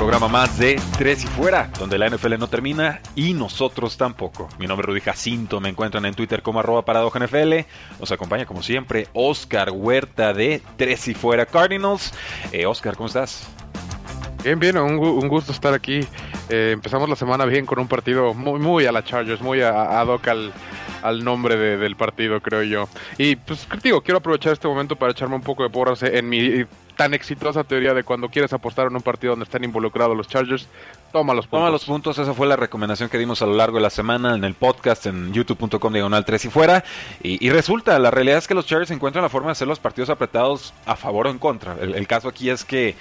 Programa más de Tres y Fuera, donde la NFL no termina y nosotros tampoco. Mi nombre es Rudy Jacinto, me encuentran en Twitter como arroba NFL. Nos acompaña como siempre Oscar Huerta de Tres y Fuera Cardinals. Eh, Oscar, ¿cómo estás? Bien, bien, un, gusto estar aquí. Eh, empezamos la semana bien con un partido muy, muy a la Chargers, muy ad hoc al, al nombre de, del partido, creo yo. Y pues digo, quiero aprovechar este momento para echarme un poco de porras en mi tan exitosa teoría de cuando quieres apostar en un partido donde están involucrados los Chargers, toma los puntos. Toma los puntos, esa fue la recomendación que dimos a lo largo de la semana en el podcast en youtube.com diagonal 3 y fuera. Y, y, resulta, la realidad es que los Chargers encuentran la forma de hacer los partidos apretados a favor o en contra. El, el caso aquí es que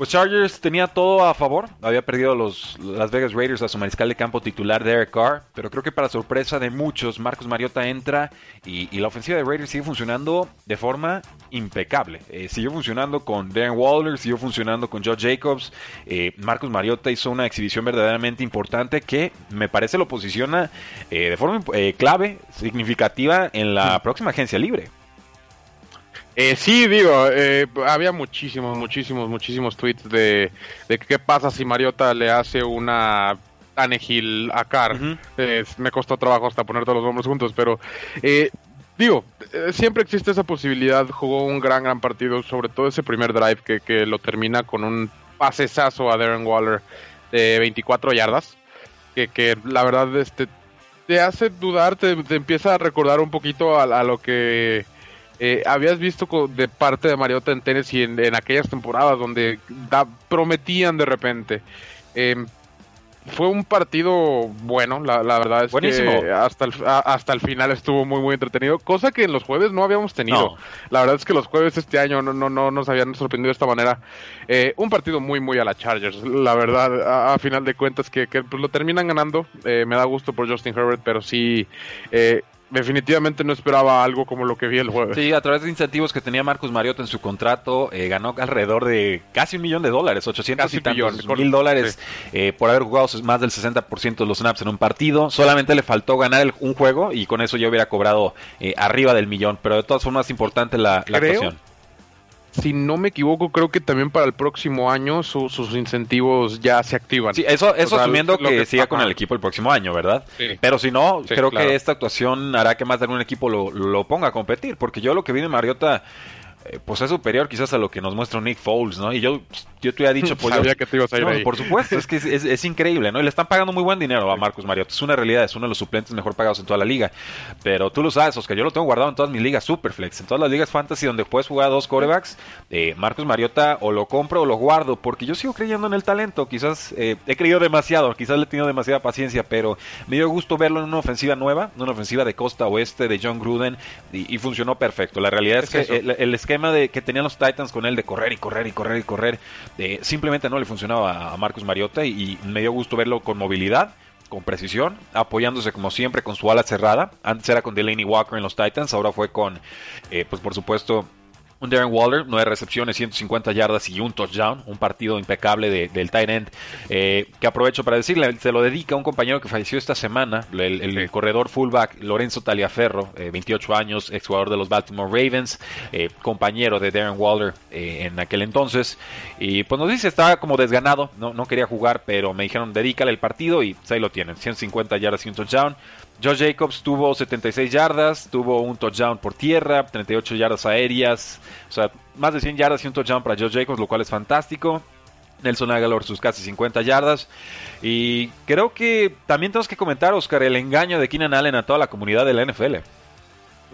pues Chargers tenía todo a favor. Había perdido los Las Vegas Raiders a su mariscal de campo titular Derek Carr. Pero creo que para sorpresa de muchos, Marcus Mariota entra y, y la ofensiva de Raiders sigue funcionando de forma impecable. Eh, siguió funcionando con Darren Waller, siguió funcionando con Joe Jacobs. Eh, Marcus Mariota hizo una exhibición verdaderamente importante que me parece lo posiciona eh, de forma clave, significativa en la próxima agencia libre. Eh, sí, digo, eh, había muchísimos, muchísimos, muchísimos tweets de, de qué pasa si Mariota le hace una Tanegil a Carr. Uh -huh. eh, me costó trabajo hasta poner todos los nombres juntos, pero eh, digo, siempre existe esa posibilidad. Jugó un gran, gran partido, sobre todo ese primer drive que, que lo termina con un pasesazo a Darren Waller de 24 yardas, que, que la verdad este, te hace dudar, te, te empieza a recordar un poquito a, a lo que eh, habías visto de parte de Mariota en Tennessee en, en aquellas temporadas donde da, prometían de repente. Eh, fue un partido bueno, la, la verdad es Buenísimo. que hasta el, hasta el final estuvo muy muy entretenido, cosa que en los jueves no habíamos tenido. No. La verdad es que los jueves este año no, no, no nos habían sorprendido de esta manera. Eh, un partido muy muy a la Chargers, la verdad, a, a final de cuentas que, que pues, lo terminan ganando. Eh, me da gusto por Justin Herbert, pero sí eh, definitivamente no esperaba algo como lo que vi el jueves. Sí, a través de incentivos que tenía Marcus Mariota en su contrato, eh, ganó alrededor de casi un millón de dólares, 800 casi y tantos millón, mil dólares sí. eh, por haber jugado más del 60% de los snaps en un partido. Solamente le faltó ganar el, un juego y con eso yo hubiera cobrado eh, arriba del millón, pero de todas formas importante la, la Creo, actuación si no me equivoco, creo que también para el próximo año su, sus incentivos ya se activan. Sí, eso, eso o sea, asumiendo que, que, siga ajá. con el equipo el próximo año, ¿verdad? Sí. Pero si no, Sí, creo claro. que esta actuación hará que más de algún equipo lo, lo ponga a competir, porque yo lo que vi de Mariota eh, pues es superior quizás a lo que nos muestra Nick Foles, ¿no? Y yo, yo te había dicho, pues Sabía yo, que te ibas a ir no, ahí. por supuesto, es que es, es, es, increíble, ¿no? Y le están pagando muy buen dinero a Marcus Mariota, es una realidad, es uno de los suplentes mejor pagados en toda la liga. Pero tú lo sabes, Oscar, yo lo tengo guardado en todas mis ligas Superflex, en todas las ligas fantasy donde puedes jugar a dos corebacks, eh, Marcus Mariota o lo compro o lo guardo, porque yo sigo creyendo en el talento, quizás eh, he creído demasiado, quizás le he tenido demasiada paciencia, pero me dio gusto verlo en una ofensiva nueva, una ofensiva de costa oeste de John Gruden, y, y funcionó perfecto. La realidad es, es que el, el, esquema de, que tenían los Titans con él de correr y correr y correr y correr, eh, simplemente no le funcionaba a Marcus Mariota y, y me dio gusto verlo con movilidad con precisión, apoyándose como siempre con su ala cerrada. Antes era con Delaney Walker en los Titans, ahora fue con, eh, pues por supuesto, un Darren Waller, nueve recepciones, 150 yardas y un touchdown, un partido impecable de, del tight end, eh, que aprovecho para decirle, se lo dedica a un compañero que falleció esta semana, el, corredor fullback Lorenzo Taliaferro, eh, 28 años, exjugador de los Baltimore Ravens, eh, compañero de Darren Waller eh, en aquel entonces, y pues nos dice, estaba como desganado, no, no quería jugar, pero me dijeron, dedícale el partido y pues ahí lo tienen, 150 yardas y un touchdown, Josh Jacobs tuvo 76 yardas, tuvo un touchdown por tierra, 38 yardas aéreas, o sea, más de 100 yardas y un touchdown para Josh Jacobs, lo cual es fantástico. Nelson Aguilar sus casi 50 yardas. Y creo que también tenemos que comentar, Oscar, el engaño de Keenan Allen a toda la comunidad de la NFL.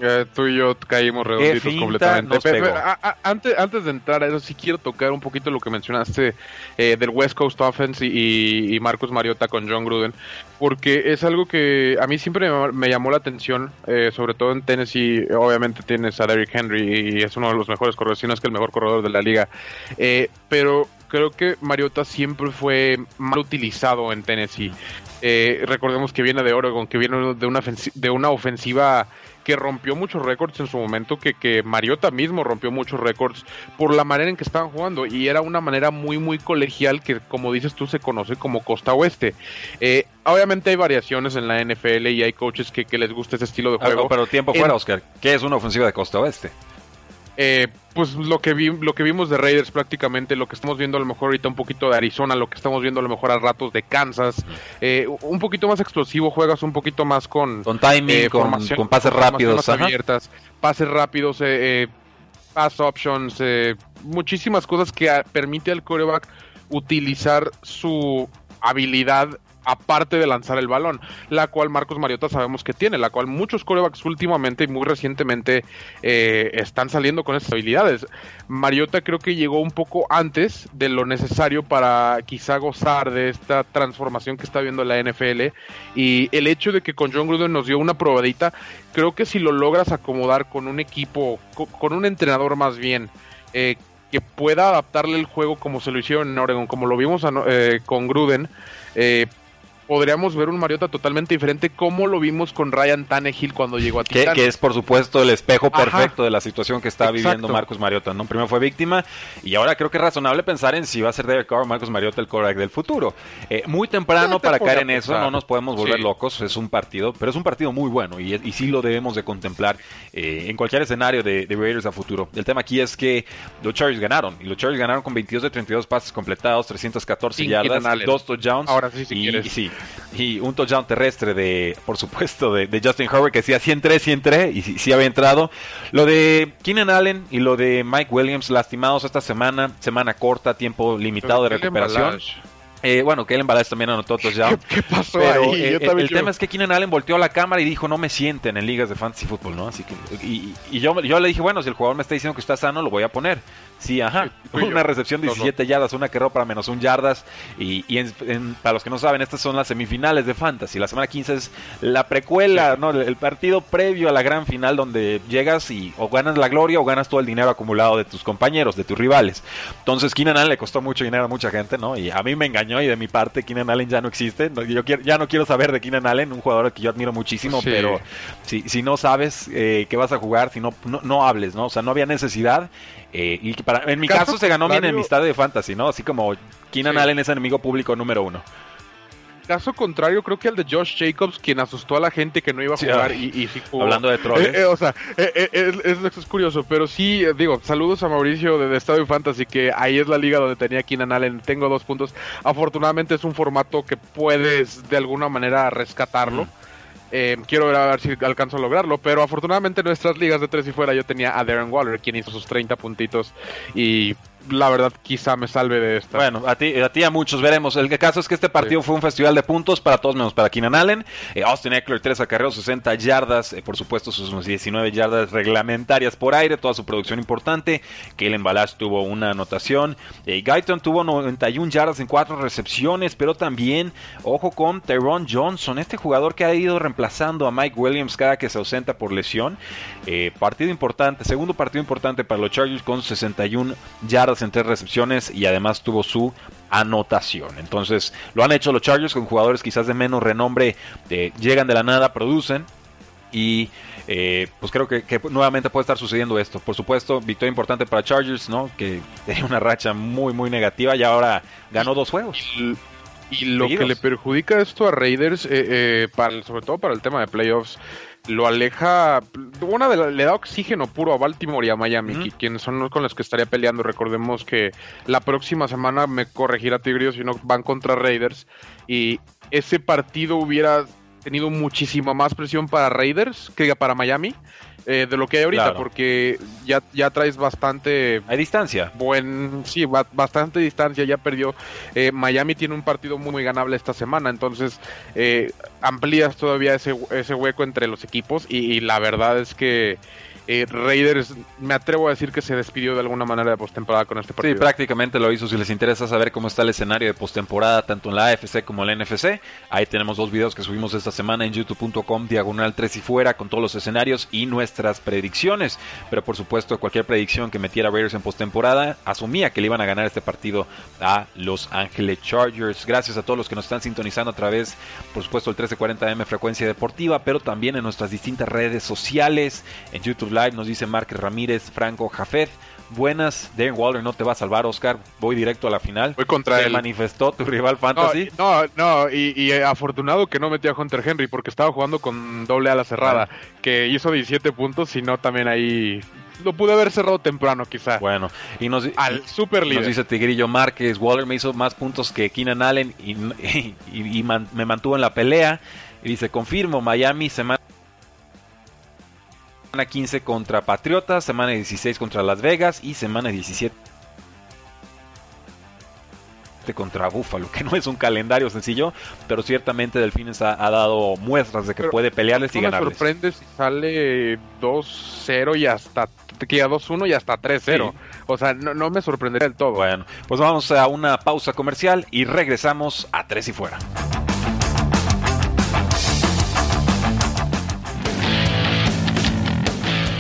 Eh, tú y yo caímos redonditos completamente. antes, antes de entrar a eso, sí quiero tocar un poquito lo que mencionaste eh, del West Coast Offense y, Marcus Mariota con John Gruden, porque es algo que a mí siempre me, llamó la atención, eh, sobre todo en Tennessee. Obviamente tienes a Derrick Henry y es uno de los mejores corredores, si no es que el mejor corredor de la liga. pero creo que Mariota siempre fue mal utilizado en Tennessee. recordemos que viene de Oregon, que viene de una, de una ofensiva que rompió muchos récords en su momento, que, que Mariota mismo rompió muchos récords por la manera en que estaban jugando y era una manera muy muy colegial que como dices tú se conoce como costa oeste. Eh, obviamente hay variaciones en la NFL y hay coaches que, les gusta ese estilo de juego. pero tiempo fuera, Oscar. ¿Qué es una ofensiva de costa oeste? Eh, pues lo que, vi, lo que vimos de Raiders prácticamente, lo que estamos viendo a lo mejor ahorita un poquito de Arizona, lo que estamos viendo a lo mejor a ratos de Kansas, eh, un poquito más explosivo, juegas un poquito más con... Con timing, eh, con, pases rápidos. abiertas, pases rápidos, eh, pass options, muchísimas cosas que permite al coreback utilizar su habilidad aparte de lanzar el balón, la cual Marcos Mariota sabemos que tiene, la cual muchos corebacks últimamente y muy recientemente eh, están saliendo con estas habilidades. Mariota creo que llegó un poco antes de lo necesario para quizá gozar de esta transformación que está viendo la NFL y el hecho de que con John Gruden nos dio una probadita, creo que si lo logras acomodar con un equipo, con un entrenador más bien, eh, que pueda adaptarle el juego como se lo hicieron en Oregon, como lo vimos eh, con Gruden, eh, podríamos ver un Mariota totalmente diferente como lo vimos con Ryan Tannehill cuando llegó a Titanes. Que, es por supuesto el espejo perfecto de la situación que está viviendo Marcus Mariota, ¿no? Primero fue víctima y ahora creo que es razonable pensar en si va a ser Derek Carr o Marcus Mariota el quarterback del futuro. Eh, muy temprano para caer en eso, no nos podemos volver locos, es un partido, pero es un partido muy bueno y, y sí lo debemos de contemplar eh, en cualquier escenario de, Raiders a futuro. El tema aquí es que los Chargers ganaron y los Chargers ganaron con 22 de 32 pases completados, 314 yardas, dos touchdowns. Ahora sí, si y, sí, y un touchdown terrestre de, por supuesto, de, Justin Herbert que sí hacía 103, 103 y sí, había entrado. Lo de Keenan Allen y lo de Mike Williams lastimados esta semana, semana corta, tiempo limitado de recuperación. Eh, bueno, Kellen Balazs también anotó touchdown. ¿Qué, pasó ahí? el, tema es que Keenan Allen volteó a la cámara y dijo, no me sienten en ligas de fantasy fútbol, ¿no? Así que, y, yo, yo le dije, bueno, si el jugador me está diciendo que está sano, lo voy a poner. Sí, ajá. Una recepción de 17 yardas, una que para menos un yardas. Y, para los que no saben, estas son las semifinales de Fantasy. La semana 15 es la precuela, ¿no? El partido previo a la gran final donde llegas y o ganas la gloria o ganas todo el dinero acumulado de tus compañeros, de tus rivales. Entonces, Keenan Allen le costó mucho dinero a mucha gente, ¿no? Y a mí me engañó y de mi parte, Keenan Allen ya no existe. Yo ya no quiero saber de Keenan Allen, un jugador que yo admiro muchísimo, pero si, si no sabes eh, qué vas a jugar, si no, no hables, ¿no? O sea, no había necesidad. Eh, y para, en mi caso, se ganó mi enemistad de fantasy, ¿no? Así como Keenan Allen es enemigo público número uno. Caso contrario, creo que el de Josh Jacobs, quien asustó a la gente que no iba a jugar y, y Hablando de trolls. Eh, eh, o sea, es, curioso, pero sí, digo, saludos a Mauricio de, Estadio Fantasy, que ahí es la liga donde tenía Keenan Allen. Tengo dos puntos. Afortunadamente es un formato que puedes de alguna manera rescatarlo. Eh, quiero ver a ver si alcanzo a lograrlo, pero afortunadamente en nuestras ligas de tres y fuera yo tenía a Darren Waller, quien hizo sus 30 puntitos y la verdad quizá me salve de esta. Bueno, a ti, a ti a muchos veremos. El caso es que este partido fue un festival de puntos para todos menos para Keenan Allen. Eh, Austin Eckler 3 acarreos, 60 yardas, eh, por supuesto sus 19 yardas reglamentarias por aire, toda su producción importante. Kellen Balash tuvo una anotación. Eh, Guyton tuvo 91 yardas en 4 recepciones, pero también, ojo con Tyrone Johnson, este jugador que ha ido reemplazando a Mike Williams cada que se ausenta por lesión. partido importante, segundo partido importante para los Chargers con 61 yardas en tres recepciones y además tuvo su anotación. Entonces lo han hecho los Chargers con jugadores quizás de menos renombre, eh, llegan de la nada, producen y eh, pues creo que, nuevamente puede estar sucediendo esto. Por supuesto, victoria importante para Chargers, ¿no? Que tenía una racha muy, muy negativa y ahora ganó dos juegos. Y, lo que le perjudica esto a Raiders, eh, para, sobre todo para el tema de playoffs, lo aleja, una de le da oxígeno puro a Baltimore y a Miami, quienes son con los que estaría peleando. Recordemos que la próxima semana me corregirá Tigres si no van contra Raiders y ese partido hubiera tenido muchísima más presión para Raiders que para Miami. Eh, de lo que hay ahorita, Claro. porque ya, ya traes bastante Hay distancia. buen, sí, ba- bastante distancia, ya perdió. Eh, Miami tiene un partido muy, muy ganable esta semana, entonces eh, amplías todavía ese, ese hueco entre los equipos y, y la verdad es que eh, Raiders, me atrevo a decir que se despidió de alguna manera de postemporada con este Sí, partido. prácticamente lo hizo. Si les interesa saber cómo está el escenario de postemporada, tanto en la AFC como en la NFC, ahí tenemos dos videos que subimos esta semana en youtube.com, diagonal 3 y fuera, con todos los escenarios y nuestras predicciones. Pero por supuesto, cualquier predicción que metiera Raiders en postemporada, asumía que le iban a ganar este partido a Los Ángeles Chargers. Gracias a todos los que nos están sintonizando a través, por supuesto, el 1340M Frecuencia Deportiva, pero también en nuestras distintas redes sociales. En YouTube Live nos dice Márquez Ramírez, Franco Jafet. Buenas, Darren Waller no te va a salvar, Oscar. Voy directo a la final. Voy contra Se él. manifestó tu rival No, fantasy. no, no, y, y, eh, afortunado que no metió a Hunter Henry porque estaba jugando con doble ala cerrada, que hizo 17 puntos, y no también ahí lo pude haber cerrado temprano quizá. Bueno, y nos, Al super Nos líder. dice Tigrillo Márquez, Waller me hizo más puntos que Keenan Allen y, y- y man- me mantuvo en la pelea. Y dice, confirmo, Miami semana 15 contra Patriotas, semana 16 contra Las Vegas y semana 17 contra Buffalo, que no es un calendario sencillo, pero ciertamente Delfines ha, ha dado muestras de que Pero puede pelearles y no me ganarles. sorprende si sale 2-0 y hasta que a 2-1 y hasta 3-0. O sea, no, no me sorprendería del todo. Bueno, pues vamos a una pausa comercial y regresamos a Tres y Fuera.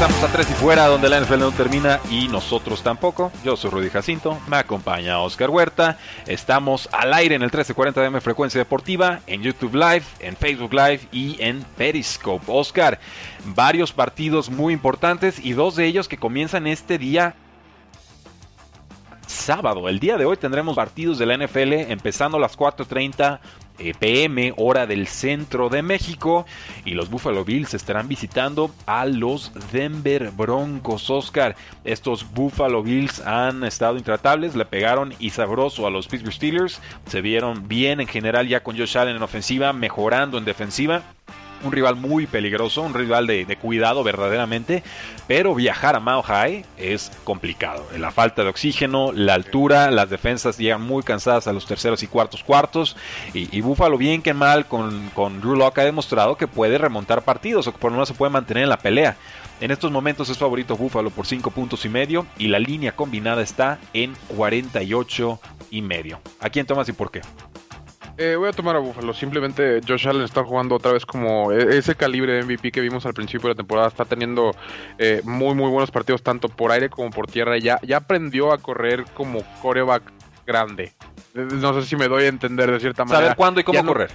Regresamos a Tres y Fuera, donde la NFL no termina y nosotros tampoco. Yo soy Rudy Jacinto, me acompaña Oscar Huerta. Estamos al aire en el 1340 de M Frecuencia Deportiva, en YouTube Live, en Facebook Live y en Periscope. Oscar, varios partidos muy importantes y dos de ellos que comienzan este día sábado. El día de hoy tendremos partidos de la NFL empezando a las 4.30 eh, pm hora del centro de México y los Buffalo Bills estarán visitando a los Denver Broncos. Oscar, estos Buffalo Bills han estado intratables, le pegaron y sabroso a los Pittsburgh Steelers, se vieron bien en general ya con Josh Allen en ofensiva, mejorando en defensiva un rival muy peligroso, un rival de, cuidado verdaderamente, pero viajar a Mile High es complicado. La falta de oxígeno, la altura, las defensas llegan muy cansadas a los terceros y cuartos cuartos, y, Buffalo bien que mal con, con Drew Locke ha demostrado que puede remontar partidos o que por lo menos se puede mantener en la pelea. En estos momentos es favorito Buffalo por 5 puntos y medio y la línea combinada está en 48 y medio. ¿A quién tomas y por qué? Eh, voy a tomar a Buffalo. Simplemente Josh Allen está jugando otra vez como e- ese calibre de MVP que vimos al principio de la temporada. Está teniendo eh, muy, muy buenos partidos, tanto por aire como por tierra. Ya, ya aprendió a correr como coreback grande. Eh, No sé si me doy a entender de cierta manera. Saber cuándo y cómo Ya correr.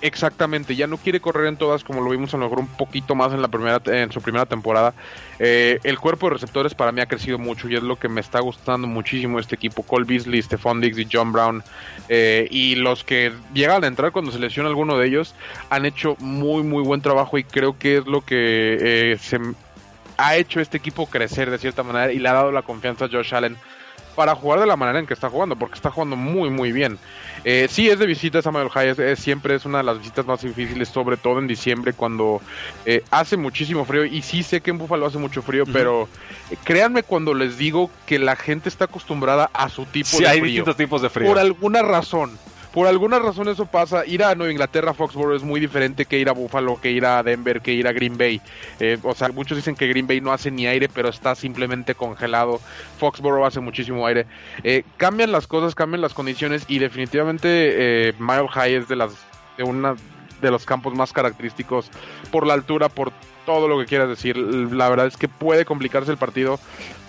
Exactamente, ya no quiere correr en todas como lo vimos a lo mejor un poquito más en la primera en su primera temporada. Eh, el cuerpo de receptores para mí ha crecido mucho y es lo que me está gustando muchísimo este equipo. Cole Beasley, Stephon Diggs y John Brown eh, y los que llegan a entrar cuando se lesiona alguno de ellos han hecho muy muy buen trabajo y creo que es lo que eh, se ha hecho este equipo crecer de cierta manera y le ha dado la confianza a Josh Allen para jugar de la manera en que está jugando, porque está jugando muy, muy bien. Eh, sí, es de visita Samuel High, es, es- siempre es una de las visitas más difíciles, sobre todo en diciembre, cuando eh, hace muchísimo frío. Y sí sé que en Buffalo hace mucho frío, pero eh, créanme cuando les digo que la gente está acostumbrada a su tipo Sí, de hay frío. distintos tipos de frío. Por alguna razón. Por alguna razón eso pasa. Ir a Nueva Inglaterra, Foxborough, es muy diferente que ir a Buffalo, que ir a Denver, que ir a Green Bay. Eh, o sea, muchos dicen que Green Bay no hace ni aire, pero está simplemente congelado. Foxborough hace muchísimo aire. Eh, cambian las cosas, cambian las condiciones y definitivamente eh, Mile High es de las de una de los campos más característicos por la altura, por todo lo que quieras decir. La verdad es que puede complicarse el partido,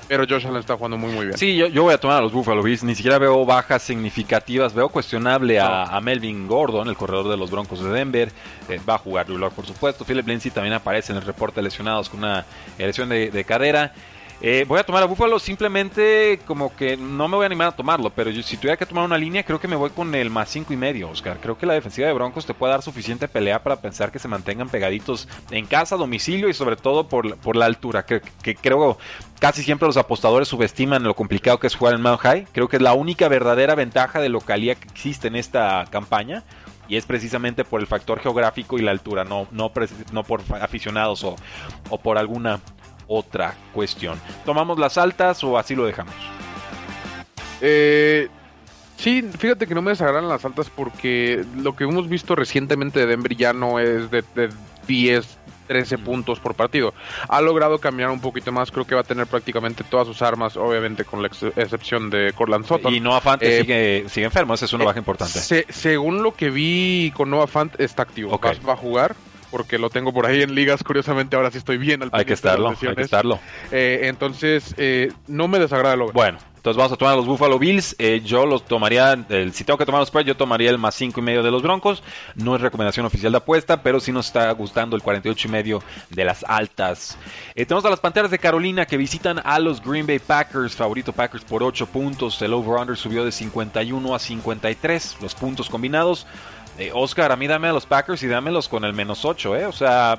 pero Josh Allen está jugando muy muy bien. Sí, yo, yo voy a tomar a los Buffalo Bills. Ni siquiera veo bajas significativas. Veo cuestionable a, a Melvin Gordon, el corredor de los Broncos de Denver. Eh, va a jugar Drew por supuesto. Philip Lindsay también aparece en el reporte de lesionados con una lesión de, de cadera. Eh, voy a tomar a Buffalo simplemente como que no me voy a animar a tomarlo, pero si tuviera que tomar una línea, creo que me voy con el más cinco y medio, Oscar. Creo que la defensiva de Broncos te puede dar suficiente pelea para pensar que se mantengan pegaditos en casa, domicilio y sobre todo por, por la altura, que, que creo casi siempre los apostadores subestiman lo complicado que es jugar en Mount High. Creo que es la única verdadera ventaja de localía que existe en esta campaña y es precisamente por el factor geográfico y la altura, no, no, por aficionados o, o por alguna otra cuestión. ¿Tomamos las altas o así lo dejamos? Eh, sí, fíjate que no me desagradan las altas porque lo que hemos visto recientemente de Denver ya no es de, de 10, 13 puntos por partido. Ha logrado cambiar un poquito más, creo que va a tener prácticamente todas sus armas, obviamente con la excepción de Corland Sutton. Y Noah Fant eh, sigue, sigue, enfermo, esa es una eh, baja importante. según lo que vi con Noah Fant, está activo, va, a jugar porque lo tengo por ahí en ligas. Curiosamente, ahora sí estoy bien al Hay que estarlo, hay que estarlo. Eh, entonces, no me desagrada lo Bueno, entonces vamos a tomar los Buffalo Bills. Eh, yo los tomaría, si tengo que tomar los spread, yo tomaría el más 5 y medio de los Broncos. No es recomendación oficial de apuesta, pero sí nos está gustando el 48 y medio de las altas. Eh, tenemos a las Panteras de Carolina que visitan a los Green Bay Packers. Favorito Packers por 8 puntos. El over-under subió de 51 a 53. Los puntos combinados. Eh, Oscar, a mí dame a los Packers y dámelos con el menos 8, ¿eh? O sea,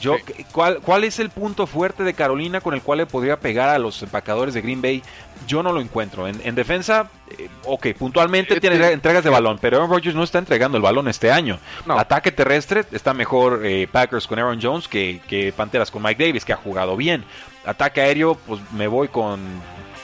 yo, ¿cuál, ¿Cuál es el punto fuerte de Carolina con el cual le podría pegar a los empacadores de Green Bay? Yo no lo encuentro. En, defensa, eh, ok, puntualmente tiene este, entregas de balón, pero Aaron Rodgers no está entregando el balón este año. Ataque terrestre está mejor eh, Packers con Aaron Jones que, que Panteras con Mike Davis, que ha jugado bien. Ataque aéreo, pues me voy con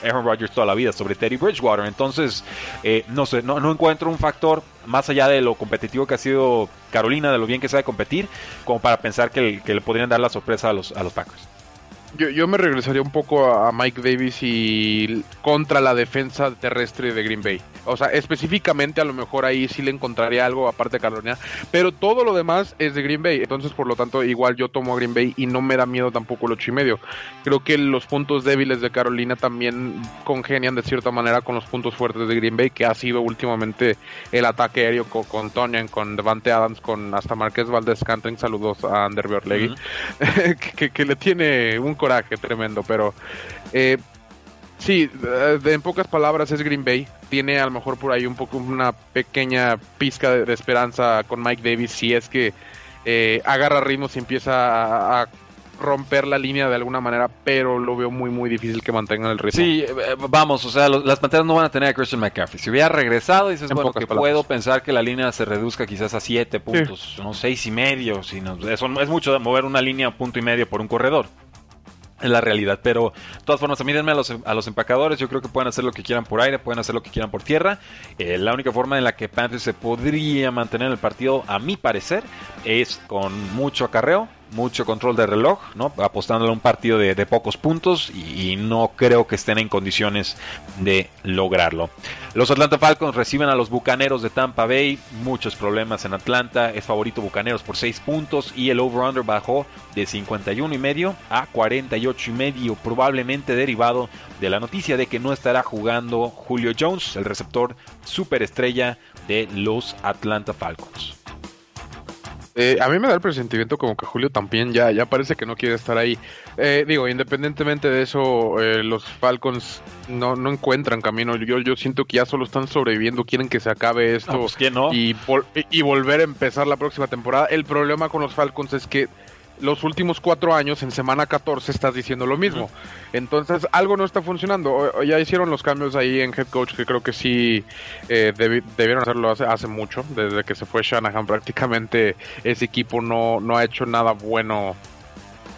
Aaron Rodgers toda la vida sobre Teddy Bridgewater. Entonces, eh, no sé, no, encuentro un factor más allá de lo competitivo que ha sido Carolina, de lo bien que sabe competir, como para pensar que, que le podrían dar la sorpresa a los, a los Packers. Yo, yo, me regresaría un poco a Mike Davis y contra la defensa terrestre de Green Bay. O sea, específicamente a lo mejor ahí sí le encontraría algo aparte de Carolina, pero todo lo demás es de Green Bay. Entonces, por lo tanto, igual yo tomo a Green Bay y no me da miedo tampoco el ocho y medio. Creo que los puntos débiles de Carolina también congenian de cierta manera con los puntos fuertes de Green Bay, que ha sido últimamente el ataque aéreo con, con Tonyan, con Devante Adams, con hasta Marqués Valdez Cantring. Saludos a Ander Beorlegui, que, que le tiene un coraje tremendo, pero eh, sí, en pocas palabras es Green Bay. Tiene a lo mejor por ahí un poco una pequeña pizca de, esperanza con Mike Davis si es que eh, agarra ritmos y empieza a, romper la línea de alguna manera, pero lo veo muy, muy difícil que mantengan el ritmo. Sí, eh, vamos, o sea, las panteras no van a tener a Christian McCaffrey. Si hubiera regresado, dices, bueno, que puedo pensar que la línea se reduzca quizás a 7 puntos, no 6 y medio. Si no, eso es mucho mover una línea a punto y medio por un corredor en la realidad. Pero de todas formas, mírenme a los, a los empacadores. Yo creo que pueden hacer lo que quieran por aire, pueden hacer lo que quieran por tierra. Eh, la única forma en la que Panthers se podría mantener en el partido, a mi parecer, es con mucho acarreo, mucho control de reloj, ¿no? apostándole a un partido de, pocos puntos y, no creo que estén en condiciones de lograrlo. Los Atlanta Falcons reciben a los Bucaneros de Tampa Bay, muchos problemas en Atlanta, es favorito Bucaneros por 6 puntos y el over-under bajó de 51 y medio a 48 y medio, probablemente derivado de la noticia de que no estará jugando Julio Jones, el receptor superestrella de los Atlanta Falcons. Eh, a mí me da el presentimiento como que Julio también ya, ya parece que no quiere estar ahí. Eh, digo, independientemente de eso, eh, los Falcons no, no encuentran camino. Yo, yo siento que ya solo están sobreviviendo, quieren que se acabe esto pues, no? y, y volver a empezar la próxima temporada. El problema con los Falcons es que los últimos cuatro años, en semana 14, estás diciendo lo mismo. Entonces, algo no está funcionando. ya hicieron los cambios ahí en head coach que creo que sí eh, debieron hacerlo hace, hace mucho. Desde que se fue Shanahan, prácticamente ese equipo no, no ha hecho nada bueno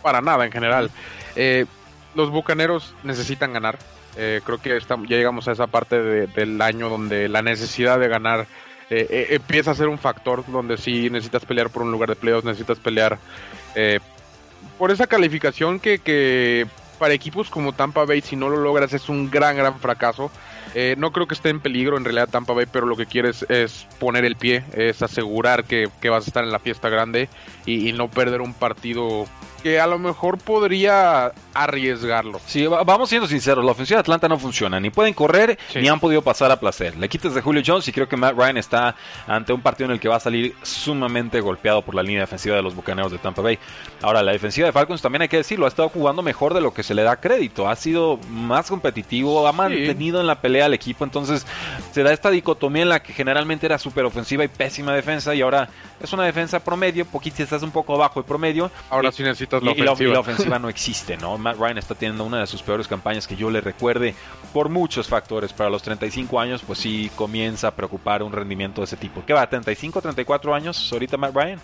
para nada en general. Eh, los bucaneros necesitan ganar. Eh, creo que ya llegamos a esa parte del año donde la necesidad de ganar empieza a ser un factor donde sí necesitas pelear por un lugar de playoffs, necesitas pelear eh, por esa calificación que, que, para equipos como Tampa Bay, si no lo logras, es un gran, gran fracaso. Eh, no creo que esté en peligro en realidad Tampa Bay, pero lo que quieres es poner el pie, es asegurar que, vas a estar en la fiesta grande y, no perder un partido que a lo mejor podría arriesgarlo. Sí, vamos siendo sinceros, la ofensiva de Atlanta no funciona, ni pueden correr, ni han podido pasar a placer. Le quitas de Julio Jones y creo que Matt Ryan está ante un partido en el que va a salir sumamente golpeado por la línea defensiva de los Bucaneros de Tampa Bay. Ahora, la defensiva de Falcons también hay que decirlo, ha estado jugando mejor de lo que se le da crédito, ha sido más competitivo, ha mantenido en la pelea al equipo, entonces se da esta dicotomía en la que generalmente era súper ofensiva y pésima defensa y ahora es una defensa promedio, poquito estás un poco abajo de promedio. Ahora sí necesitas la ofensiva. Y la, ofensiva no existe, ¿no? Matt Ryan está teniendo una de sus peores campañas que yo le recuerde por muchos factores. Para los 35 años, pues sí comienza a preocupar un rendimiento de ese tipo. ¿Qué va? ¿35, 34 años ahorita Matt Ryan?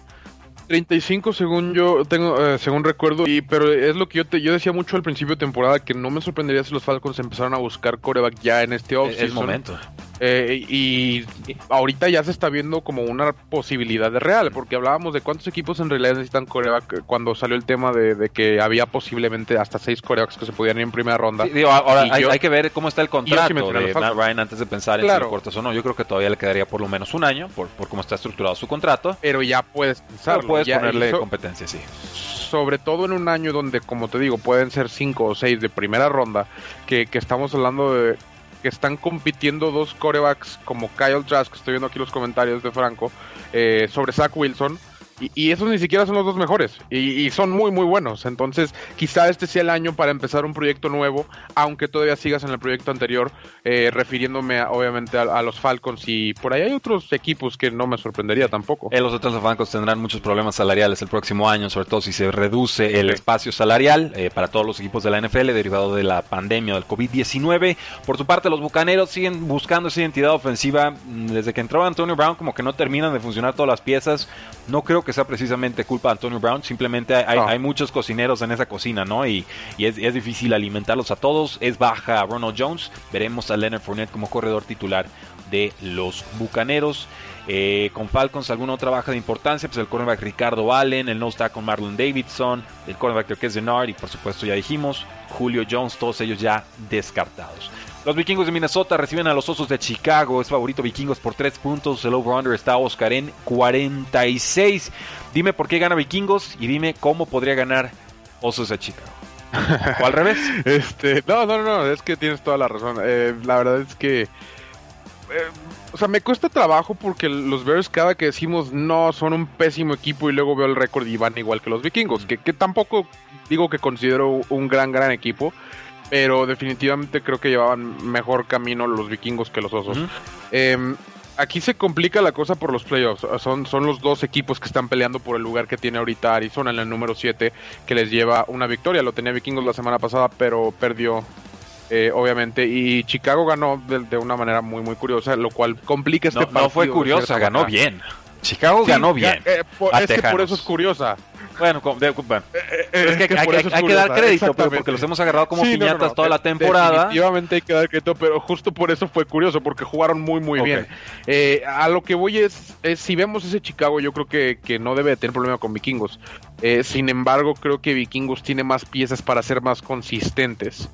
35 según yo tengo eh, según recuerdo y pero es lo que yo te, yo decía mucho al principio de temporada que no me sorprendería si los Falcons empezaron a buscar coreback ya en este offseason. Es momento. Eh, y ahorita ya se está viendo como una posibilidad de real, porque hablábamos de cuántos equipos en realidad necesitan coreback cuando salió el tema de, que había posiblemente hasta seis corebacks que se podían ir en primera ronda. ahora hay, que ver cómo está el contrato de Matt Ryan antes de pensar en si cortas o no. Yo creo que todavía le quedaría por lo menos un año por, por cómo está estructurado su contrato. Pero ya puedes pensarlo. puedes ponerle competencia, sí. Sobre todo en un año donde, como te digo, pueden ser cinco o seis de primera ronda, que, que estamos hablando de que están compitiendo dos corebacks como Kyle Trask, estoy viendo aquí los comentarios de Franco, eh, sobre Zach Wilson y, esos ni siquiera son los dos mejores. Y, son muy, muy buenos. Entonces, quizá este sea el año para empezar un proyecto nuevo, aunque todavía sigas en el proyecto anterior, eh, refiriéndome obviamente a, los Falcons. Y por ahí hay otros equipos que no me sorprendería tampoco. Eh, los otros Falcons tendrán muchos problemas salariales el próximo año, sobre todo si se reduce el espacio salarial eh, para todos los equipos de la NFL derivado de la pandemia del COVID-19. Por su parte, los Bucaneros siguen buscando esa identidad ofensiva. Desde que entró Antonio Brown, como que no terminan de funcionar todas las piezas. No creo que sea precisamente culpa de Antonio Brown, simplemente hay, muchos cocineros en esa cocina, ¿no? Y, es, difícil alimentarlos a todos. Es baja Ronald Jones. Veremos a Leonard Fournette como corredor titular de los Bucaneros. Eh, con Falcons, alguna otra baja de importancia, pues el cornerback Ricardo Allen, el no está con Marlon Davidson, el cornerback que es Denard y por supuesto ya dijimos, Julio Jones, todos ellos ya descartados. Los vikingos de Minnesota reciben a los Osos de Chicago. Es favorito vikingos por 3 puntos. El over-under está Oscar en 46. Dime por qué gana vikingos y dime cómo podría ganar Osos de Chicago. ¿O al revés? Este, no, no, no, es que tienes toda la razón. Eh, la verdad es que... Eh, o sea, me cuesta trabajo porque los Bears cada que decimos no, son un pésimo equipo y luego veo el récord y van igual que los vikingos, que, que tampoco digo que considero un gran, gran equipo, pero definitivamente creo que llevaban mejor camino los vikingos que los osos. Em, aquí se complica la cosa por los playoffs. Son, son los dos equipos que están peleando por el lugar que tiene ahorita Arizona en el número 7, que les lleva una victoria. Lo tenía vikingos la semana pasada, pero perdió. Eh, obviamente, y Chicago ganó de, una manera muy, muy curiosa, lo cual complica este partido. No fue curiosa, ganó bien. Chicago ganó bien. Eh, es que por eso es curiosa. Bueno, de, bueno. Eh, eh, es que, hay, que dar crédito, porque los hemos agarrado como piñatas toda la temporada. Definitivamente hay que dar crédito, pero justo por eso fue curioso, porque jugaron muy, muy bien. Eh, a lo que voy es, si vemos ese Chicago, yo creo que, que no debe tener problema con vikingos. Sin embargo, creo que vikingos tiene más piezas para ser más consistentes.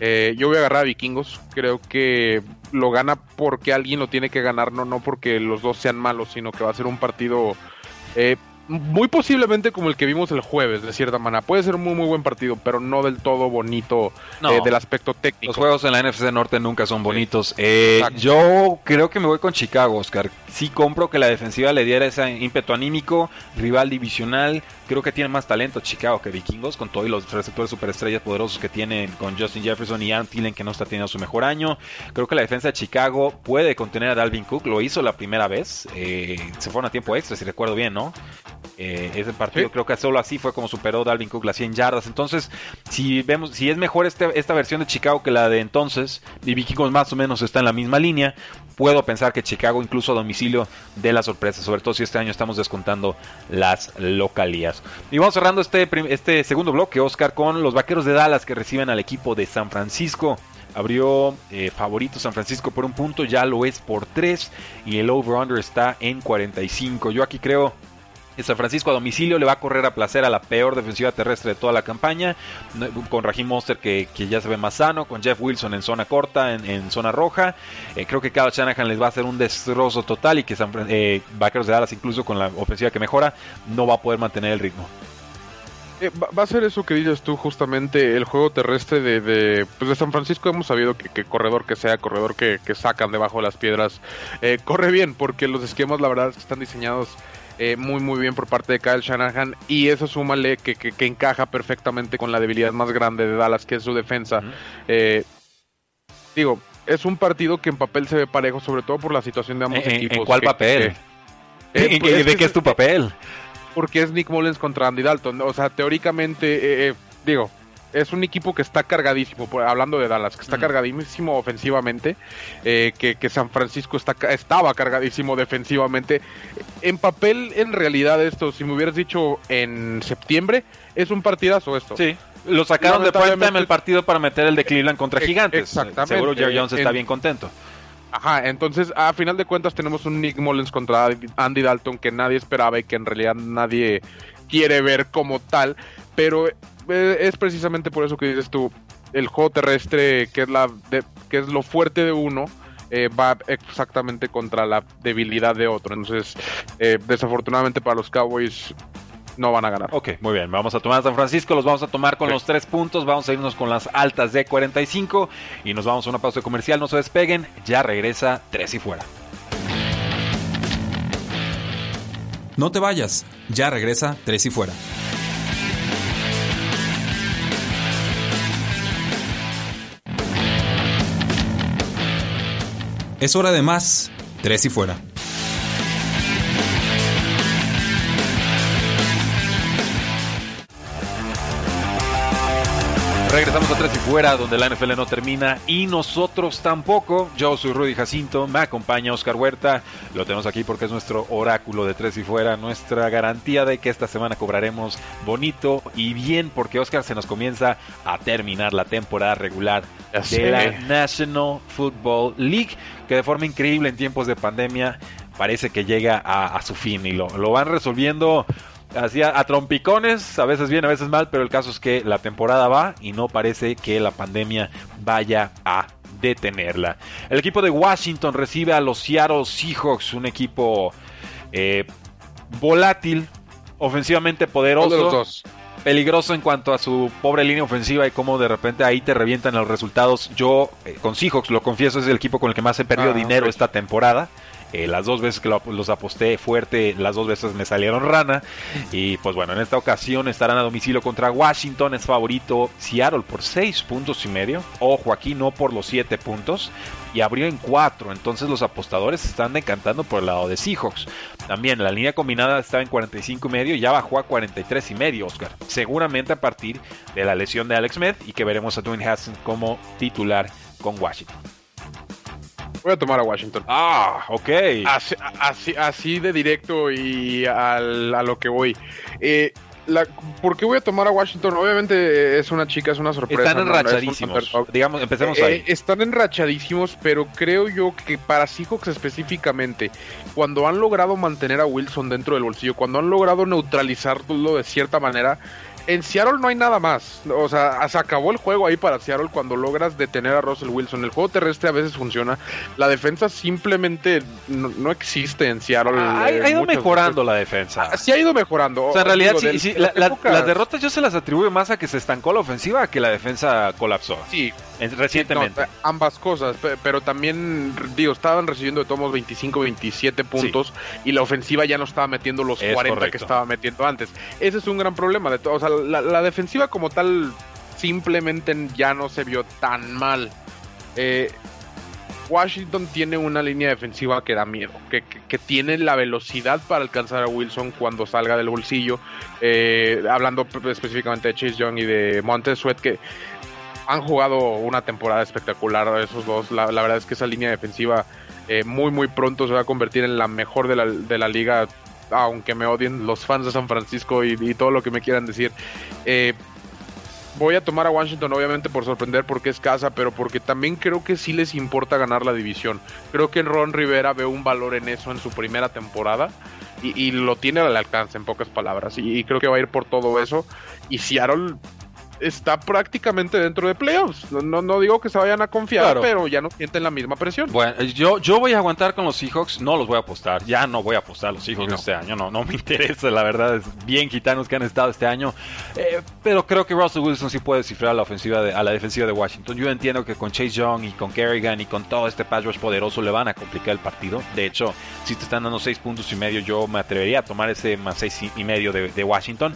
yo voy a agarrar a vikingos, creo que lo gana porque alguien lo tiene que ganar, no, no porque los dos sean malos, sino que va a ser un partido eh, muy posiblemente como el que vimos el jueves, de cierta manera. Puede ser un muy, muy buen partido, pero no del todo bonito eh, del aspecto técnico. Los juegos en la NFC Norte nunca son bonitos. Eh, yo creo que me voy con Chicago, Oscar. Sí compro que la defensiva le diera ese ímpetu anímico, rival divisional. Creo que tiene más talento Chicago que Vikingos, con todos los receptores superestrellas poderosos que tienen con Justin Jefferson y Aaron Thielen, que no está teniendo su mejor año. Creo que la defensa de Chicago puede contener a Dalvin Cook. Lo hizo la primera vez. Eh, se fueron a tiempo extra, si recuerdo bien, ¿no? Eh, ese partido creo que solo así fue como superó Dalvin Cook las 100 yardas. Entonces, si vemos, si es mejor este, esta versión de Chicago que la de entonces, y Vikingos más o menos está en la misma línea, puedo pensar que Chicago incluso a domicilio de la sorpresa, sobre todo si este año estamos descontando las localías. Y vamos cerrando este, este segundo bloque, Oscar, con los Vaqueros de Dallas que reciben al equipo de San Francisco abrió eh, favorito San Francisco por un punto, ya lo es por tres y el over-under está en 45. Yo aquí creo San Francisco a domicilio le va a correr a placer a la peor defensiva terrestre de toda la campaña. Con Raheem Monster que, ya se ve más sano. Con Jeff Wilson en zona corta, en, zona roja. Eh, creo que cada Shanahan les va a hacer un destrozo total. Y que San, eh, Vaqueros de Dallas, incluso con la ofensiva que mejora, no va a poder mantener el ritmo. Eh, va, a ser eso que dices tú, justamente el juego terrestre de, de, pues de San Francisco. Hemos sabido que, corredor que sea, corredor que, sacan debajo de las piedras, eh, corre bien, porque los esquemas, la verdad, es que están diseñados eh, muy, muy bien por parte de Kyle Shanahan. Y eso súmale que, que, encaja perfectamente con la debilidad más grande de Dallas, que es su defensa. digo, es un partido que en papel se ve parejo, sobre todo por la situación de ambos equipos. ¿En cuál papel? Pues, ¿De qué es tu papel? porque es Nick Mullens contra Andy Dalton. O sea, teóricamente, eh, eh, digo, es un equipo que está cargadísimo, hablando de Dallas, que está cargadísimo ofensivamente, eh, que, San Francisco está, estaba cargadísimo defensivamente. En papel, en realidad, esto, si me hubieras dicho en septiembre, es un partidazo esto. Sí. Lo sacaron de en el partido para meter el de Cleveland contra Gigantes. Exactamente. Seguro Jerry Jones está bien contento. Ajá, entonces a final de cuentas tenemos un Nick Mullens contra Andy Dalton que nadie esperaba y que en realidad nadie quiere ver como tal, pero eh, es precisamente por eso que dices tú, el juego terrestre que es la que es lo fuerte de uno eh, va exactamente contra la debilidad de otro. Entonces, eh, desafortunadamente para los Cowboys no van a ganar. Ok, muy bien. Vamos a tomar a San Francisco, los vamos a tomar con los tres puntos. Vamos a irnos con las altas de 45 y nos vamos a una pausa comercial. No se despeguen, ya regresa tres y fuera. No te vayas, ya regresa tres y fuera. Es hora de más, tres y fuera. Regresamos a Tres y Fuera, donde la NFL no termina y nosotros tampoco. Yo soy Rudy Jacinto, me acompaña Oscar Huerta. Lo tenemos aquí porque es nuestro oráculo de Tres y Fuera, nuestra garantía de que esta semana cobraremos bonito y bien, porque Oscar se nos comienza a terminar la temporada regular de la National Football League, que de forma increíble en tiempos de pandemia parece que llega a, su fin y lo, lo van resolviendo Hacía a trompicones, a veces bien, a veces mal, pero el caso es que la temporada va y no parece que la pandemia vaya a detenerla. El equipo de Washington recibe a los Seattle Seahawks, un equipo eh, volátil, ofensivamente poderoso. Peligroso en cuanto a su pobre línea ofensiva y cómo de repente ahí te revientan los resultados. Yo, eh, con Seahawks, lo confieso, es el equipo con el que más he perdido ah, dinero esta temporada. Eh, las dos veces que los aposté fuerte, las dos veces me salieron rana. Y pues bueno, en esta ocasión estarán a domicilio contra Washington. Es favorito Seattle por 6 puntos y medio. Ojo, aquí no por los 7 puntos. Y abrió en 4. Entonces los apostadores están decantando por el lado de Seahawks. También la línea combinada estaba en 45 y medio ya bajó a 43 y medio, Oscar. Seguramente a partir de la lesión de Alex Smith y que veremos a Dwayne Haskins como titular con Washington. Voy a tomar a Washington. Ah, ok. Así, así, de directo y a lo que voy. Eh, ¿Por qué voy a tomar a Washington? Obviamente eh, es una chica, es una sorpresa. Están enrachadísimos. Digamos, empecemos ahí. Eh, están enrachadísimos, pero creo yo que para Seahawks específicamente, cuando han logrado mantener a Wilson dentro del bolsillo, cuando han logrado neutralizarlo de cierta manera, en Seattle no hay nada más. O sea, se acabó el juego ahí para Seattle cuando logras detener a Russell Wilson. El juego terrestre a veces funciona. La defensa simplemente no, existe en Seattle. ha, ido mejorando la defensa. Ah, sí ha ido mejorando. O sea, en realidad sí, las derrotas yo se las atribuyo más a que se estancó la ofensiva que la defensa colapsó. Sí. Recientemente. ambas cosas, pero también, digo, estaban recibiendo de tomos 25, 27 puntos y la ofensiva ya no estaba metiendo los 40 que estaba metiendo antes. Ese es un gran problema. De o sea, la, defensiva como tal simplemente ya no se vio tan mal. Eh, Washington tiene una línea defensiva que da miedo, que, tiene la velocidad para alcanzar a Wilson cuando salga del bolsillo. Eh, hablando específicamente de Chase Young y de Montez Sweat, que han jugado una temporada espectacular esos dos. La, verdad es que esa línea defensiva eh, muy muy pronto se va a convertir en la mejor de la, de la liga aunque me odien los fans de San Francisco y, todo lo que me quieran decir. Eh, voy a tomar a Washington obviamente por sorprender porque es casa, pero porque también creo que sí les importa ganar la división. Creo que Ron Rivera ve un valor en eso en su primera temporada y, lo tiene al alcance en pocas palabras. Y, creo que va a ir por todo eso. Y Seattle está prácticamente dentro de playoffs. No, no, digo que se vayan a confiar, pero ya no sienten la misma presión. Bueno, yo, yo voy a aguantar con los Seahawks, no los voy a apostar. Ya no voy a apostar a los Seahawks este año, no, no me interesa, la verdad. Es bien gitanos que han estado este año. Eh, pero creo que Russell Wilson sí puede cifrar a la, ofensiva de, a la defensiva de Washington. Yo entiendo que con Chase Young y con Kerrigan y con todo este pass rush poderoso le van a complicar el partido. De hecho, si te están dando seis puntos y medio, yo me atrevería a tomar ese más seis y medio de, de Washington.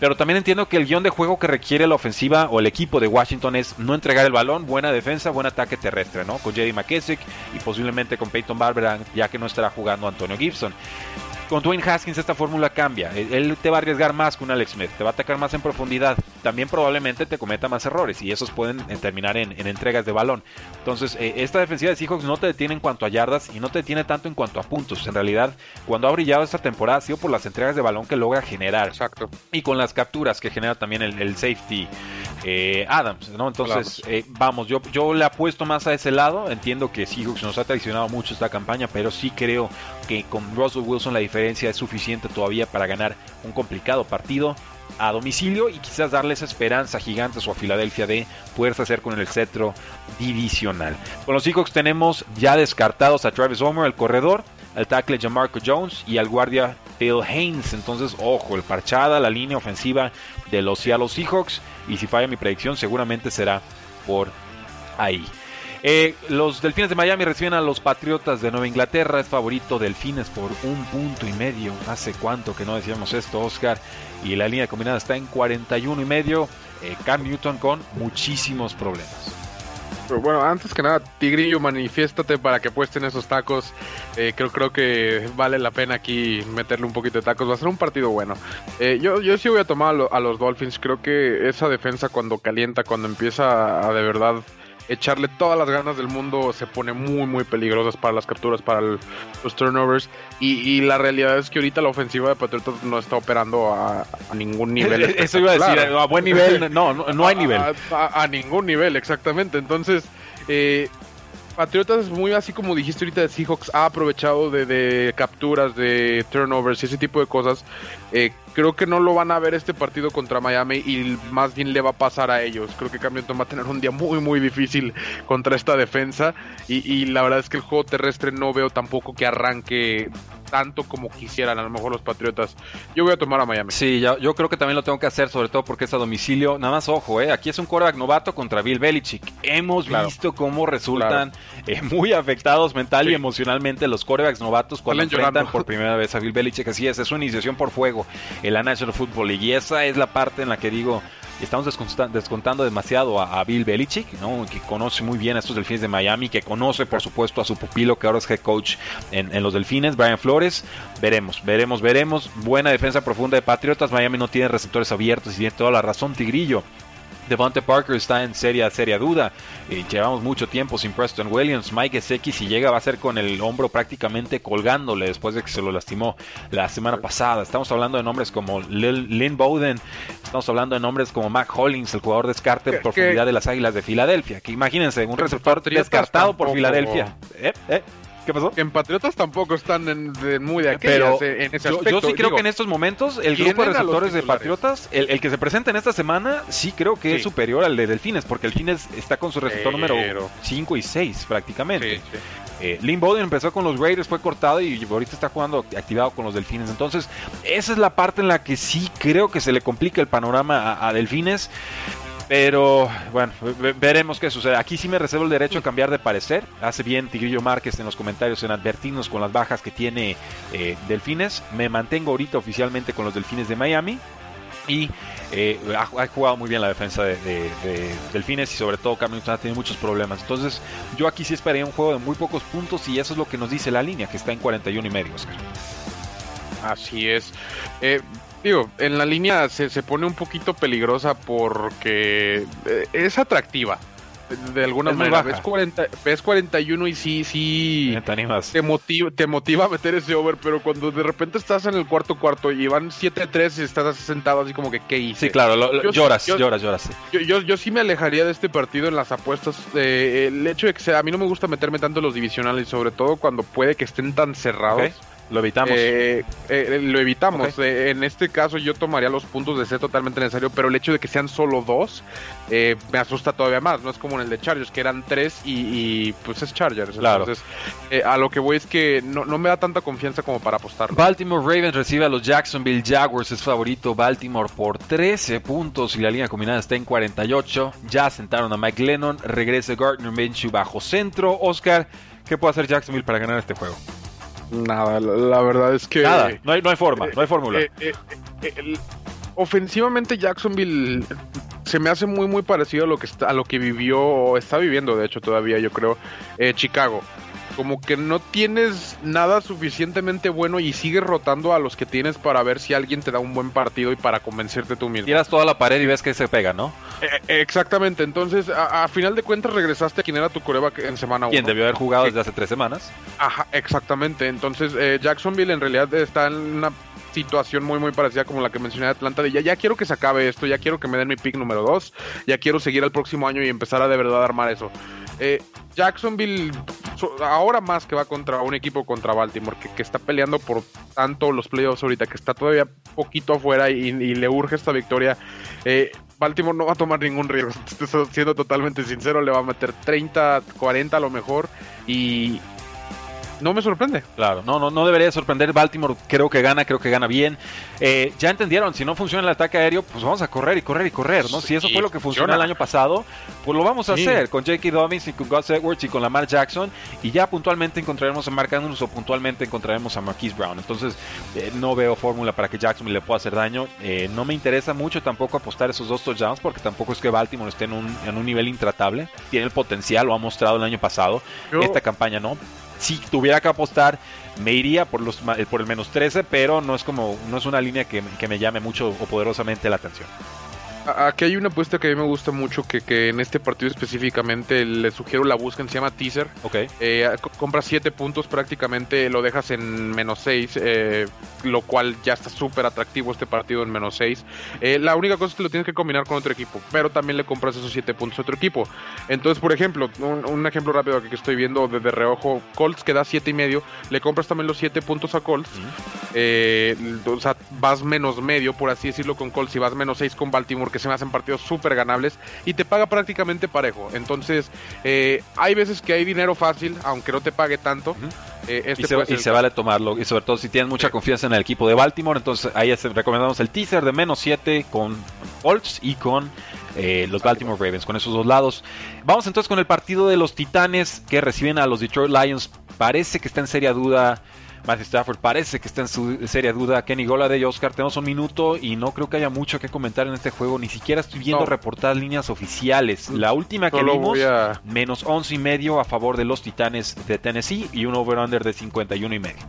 Pero también entiendo que el guion de juego que requiere la ofensiva o el equipo de Washington es no entregar el balón, buena defensa, buen ataque terrestre, ¿no? Con Jerry McKissick y posiblemente con Peyton Barber, ya que no estará jugando Antonio Gibson. Con Dwayne Haskins esta fórmula cambia. Él te va a arriesgar más que un Alex Smith, te va a atacar más en profundidad. También probablemente te cometa más errores y esos pueden eh, terminar en, entregas de balón. Entonces, eh, esta defensiva de Seahawks no te detiene en cuanto a yardas y no te detiene tanto en cuanto a puntos. En realidad, cuando ha brillado esta temporada ha sido por las entregas de balón que logra generar. Exacto. Y con las capturas que genera también el, safety eh, Adams, ¿no? Entonces, vamos, yo, yo le apuesto más a ese lado. Entiendo que Seahawks nos ha traicionado mucho esta campaña, pero sí creo que con Russell Wilson la diferencia es suficiente todavía para ganar un complicado partido a domicilio y quizás darles esperanza a Gigantes o a Filadelfia de poderse hacer con el cetro divisional. Con los Seahawks tenemos ya descartados a Travis Homer, el corredor, al tackle Jamarco Jones y al guardia Phil Haynes. Entonces, ojo, el parchada, la línea ofensiva de los Seattle Seahawks. Y si falla mi predicción, seguramente será por ahí. Eh, los Delfines de Miami reciben a los Patriotas de Nueva Inglaterra. Es favorito Delfines por un punto y medio. Hace cuánto que no decíamos esto, Oscar. Y la línea combinada está en 41 y medio. Eh, Cam Newton con muchísimos problemas. Pero bueno, antes que nada, Tigrillo, manifiéstate para que puesten esos tacos. Eh, creo, creo que vale la pena aquí meterle un poquito de tacos. Va a ser un partido bueno. yo, yo sí voy a tomar a, a, los Dolphins. Creo que esa defensa cuando calienta, cuando empieza a de verdad echarle todas las ganas del mundo se pone muy muy peligrosas para las capturas, para los turnovers y, la realidad es que ahorita la ofensiva de Patriotas no está operando a, ningún nivel. Eso iba a decir, a buen nivel, no, no, hay nivel. A, ningún nivel, exactamente. Entonces, eh, Patriotas, muy así como dijiste ahorita de Seahawks, ha aprovechado de, capturas, de turnovers y ese tipo de cosas. Eh, creo que no lo van a ver este partido contra Miami y más bien le va a pasar a ellos. Creo que Cam va a tener un día muy, muy difícil contra esta defensa y, y la verdad es que el juego terrestre no veo tampoco que arranque tanto como quisieran a lo mejor los Patriotas. Yo voy a tomar a Miami. Sí, yo creo que también lo tengo que hacer, sobre todo porque es a domicilio. Nada más ojo, ¿eh? aquí es un quarterback novato contra Bill Belichick. Hemos visto cómo resultan eh, muy afectados mental y emocionalmente los quarterbacks novatos cuando enfrentan por primera vez a Bill Belichick. Así es, es una iniciación por fuego en la National Football League. Y esa es la parte en la que digo, estamos descontando demasiado a, Bill Belichick, ¿no? que conoce muy bien a estos delfines de Miami, que conoce por supuesto a su pupilo que ahora es head coach en, los delfines, Brian Flores. Veremos, veremos, veremos. Buena defensa profunda de Patriotas. Miami no tiene receptores abiertos y tiene toda la razón, Tigrillo. Devonte Parker está en seria, seria duda. Eh, llevamos mucho tiempo sin Preston Williams. Mike Gesicki, si llega, va a ser con el hombro prácticamente colgándole después de que se lo lastimó la semana pasada. Estamos hablando de nombres como Lynn Bowden. Estamos hablando de nombres como Mac Hollins, el jugador descarte en profundidad de las Águilas de Filadelfia. Que imagínense, un receptor descartado por Filadelfia. ¿Eh? ¿Eh? ¿Qué pasó? en Patriotas tampoco están en, muy de aquellas, Pero en ese aspecto. Yo, sí creo que en estos momentos el grupo de receptores de Patriotas, el, que se presenta en esta semana, sí creo que es superior al de Delfines, porque Delfines está con su receptor número 5 y 6 prácticamente. Eh, Lynn Bowden empezó con los Raiders, fue cortado y ahorita está jugando activado con los Delfines. Entonces, esa es la parte en la que sí creo que se le complica el panorama a Delfines. Pero bueno, veremos qué sucede. Aquí sí me reservo el derecho a cambiar de parecer. Hace bien Tigrillo Márquez en los comentarios en advertirnos con las bajas que tiene eh, Delfines. Me mantengo ahorita oficialmente con los Delfines de Miami. Y eh, ha, jugado muy bien la defensa de, Delfines y sobre todo Cam ha tenido muchos problemas. Entonces yo aquí sí esperaría un juego de muy pocos puntos y eso es lo que nos dice la línea, que está en 41 y medio, Así es. Eh, Digo, en la línea se, se pone un poquito peligrosa porque eh, es atractiva. De alguna manera, ves, 40, ves 41 y sí, sí. Te animas. Te motiva, te motiva a meter ese over, pero cuando de repente estás en el cuarto cuarto y van 7-3 y estás sentado así como que, ¿qué hice? Sí, claro, lloras, lloras, lloras. Yo, yo, yo, sí me alejaría de este partido en las apuestas. Eh, el hecho de que sea, a mí no me gusta meterme tanto en los divisionales, sobre todo cuando puede que estén tan cerrados. Lo evitamos. Eh, eh, lo evitamos. Eh, en este caso yo tomaría los puntos de ser totalmente necesario, pero el hecho de que sean solo dos me asusta todavía más. No es como en el de Chargers, que eran tres y, pues es Chargers. Claro. Entonces, a lo que voy es que no, me da tanta confianza como para apostar. Baltimore Ravens recibe a los Jacksonville Jaguars. Es favorito Baltimore por 13 puntos y la línea combinada está en 48. Ya sentaron a Mike Lennon. Regresa Gardner Minshew bajo centro. Oscar, ¿qué puede hacer Jacksonville para ganar este juego? Nada, la, verdad es que. Nada, no hay, no hay forma, no hay fórmula. Eh, eh, eh, ofensivamente, Jacksonville se me hace muy, muy parecido a lo que, está, a lo que vivió, o está viviendo, de hecho, todavía, yo creo, Chicago como que no tienes nada suficientemente bueno y sigues rotando a los que tienes para ver si alguien te da un buen partido y para convencerte tú mismo. Tiras toda la pared y ves que se pega, ¿no? Eh, exactamente, entonces a, final de cuentas regresaste a quien era tu coreba en semana 1. Quien debió haber jugado desde hace tres semanas. Ajá, exactamente, entonces eh, Jacksonville en realidad está en una situación muy muy parecida como la que mencioné de Atlanta de ya, ya quiero que se acabe esto, ya quiero que me den mi pick número 2, ya quiero seguir el próximo año y empezar a de verdad armar eso. Eh, Jacksonville ahora más que va contra un equipo contra Baltimore que, está peleando por tanto los playoffs ahorita que está todavía poquito afuera y, le urge esta victoria eh, Baltimore no va a tomar ningún riesgo. Siendo totalmente sincero le va a meter 30 40 a lo mejor y, no me sorprende. Claro, no, no, no debería sorprender. Baltimore creo que gana, creo que gana bien. Eh, ya entendieron, si no funciona el ataque aéreo, pues vamos a correr y correr y correr, ¿no? si eso fue lo que funcionó el año pasado, pues lo vamos a hacer con J.K. Dobbins y con Gus Edwards y con Lamar Jackson. Y ya puntualmente encontraremos a Mark Andrews o puntualmente encontraremos a Marquise Brown. Entonces, eh, no veo fórmula para que Jackson le pueda hacer daño. Eh, no me interesa mucho tampoco apostar esos dos touchdowns porque tampoco es que Baltimore esté en un, en un nivel intratable. Tiene el potencial, lo ha mostrado el año pasado. Esta campaña no si tuviera que apostar, me iría por, los, por el menos 13, pero no es como no es una línea que, que me llame mucho o poderosamente la atención. Aquí hay una apuesta que a mí me gusta mucho, que, que en este partido específicamente le sugiero la busquen, se llama teaser. Ok. Eh, compras 7 puntos prácticamente, lo dejas en menos 6, eh, lo cual ya está súper atractivo este partido en menos 6. Eh, la única cosa es que lo tienes que combinar con otro equipo, pero también le compras esos 7 puntos a otro equipo. Entonces, por ejemplo, un, ejemplo rápido que estoy viendo desde reojo, Colts que da 7 y medio, le compras también los 7 puntos a Colts. Eh, o sea, vas menos medio, por así decirlo, con Colts y vas menos 6 con Baltimore que se me hacen partidos súper ganables y te paga prácticamente parejo. Entonces, eh, hay veces que hay dinero fácil, aunque no te pague tanto. Eh, este y, se, vale tomarlo, y sobre todo si tienes mucha confianza en el equipo de Baltimore, entonces ahí recomendamos el teaser de menos 7 con Colts y con eh, los Baltimore Ravens, con esos dos lados. Vamos entonces con el partido de los Titanes que reciben a los Detroit Lions. Parece que está en seria duda Matthew Stafford parece que está en su seria duda. Kenny Gola de Oscar, tenemos un minuto y no creo que haya mucho que comentar en este juego. Ni siquiera estoy viendo reportadas líneas oficiales. La última que vimos, menos 11 y medio a favor de los Titanes de Tennessee y un over-under de 51 y medio.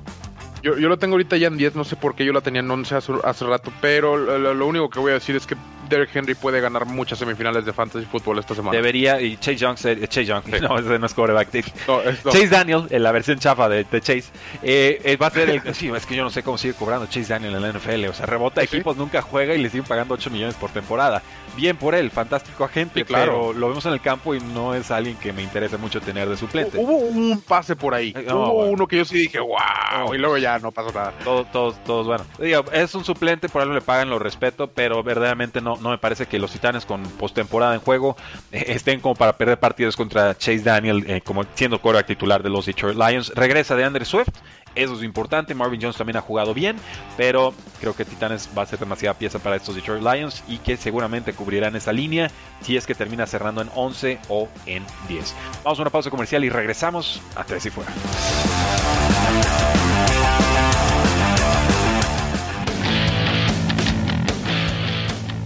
Yo, yo, lo tengo ahorita ya en 10, no sé por qué yo la tenía en 11 hace, rato, pero lo, único que voy a decir es que Derrick Henry puede ganar muchas semifinales de fantasy fútbol esta semana. Debería, y Chase Young, eh, Chase Young, no, ese no es quarterback. Chase Daniel, en la versión chafa de, Chase, eh, eh, va a ser el. sí, es que yo no sé cómo sigue cobrando Chase Daniel en la NFL. O sea, rebota equipos, nunca juega y le siguen pagando 8 millones por temporada. Bien por él, fantástico agente, claro. pero lo vemos en el campo y no es alguien que me interese mucho tener de suplente. Hubo un pase por ahí. Hubo uno que yo sí dije, wow, y luego ya no pasó nada. Todos, todos, todos, bueno. Digo, es un suplente, por algo le pagan, lo respeto, pero verdaderamente no, no me parece que los Titanes con postemporada en juego eh, estén como para perder partidos contra Chase Daniel, eh, como siendo quarterback titular de los Detroit Lions. Regresa de Andre Swift, eso es importante. Marvin Jones también ha jugado bien, pero creo que Titanes va a ser demasiada pieza para estos Detroit Lions y que seguramente cubrirán esa línea si es que termina cerrando en 11 o en 10. Vamos a una pausa comercial y regresamos a Tres y Fuera.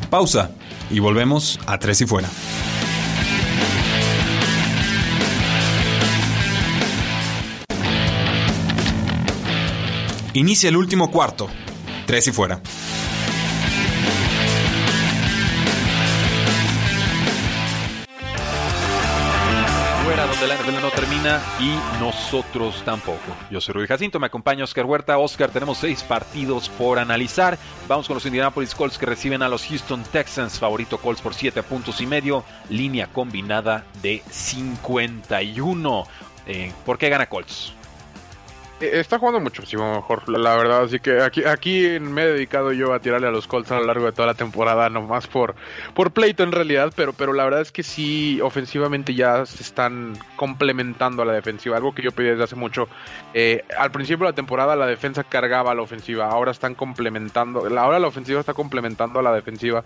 Pausa y volvemos a Tres y Fuera. Inicia el último cuarto. Tres y fuera. La NFL no termina y nosotros tampoco. Yo soy Rudy Jacinto, me acompaña Oscar Huerta. Oscar, tenemos seis partidos por analizar. Vamos con los Indianapolis Colts que reciben a los Houston Texans. Favorito Colts por siete puntos y medio. Línea combinada de 51. Eh, ¿Por qué gana Colts? Eh, está jugando muchísimo mejor, la verdad. Así que aquí, aquí me he dedicado yo a tirarle a los Colts a lo largo de toda la temporada, nomás por, por pleito en realidad. Pero, pero la verdad es que sí, ofensivamente ya se están complementando a la defensiva. Algo que yo pedí desde hace mucho. Eh, al principio de la temporada la defensa cargaba a la ofensiva. Ahora están complementando. Ahora la ofensiva está complementando a la defensiva.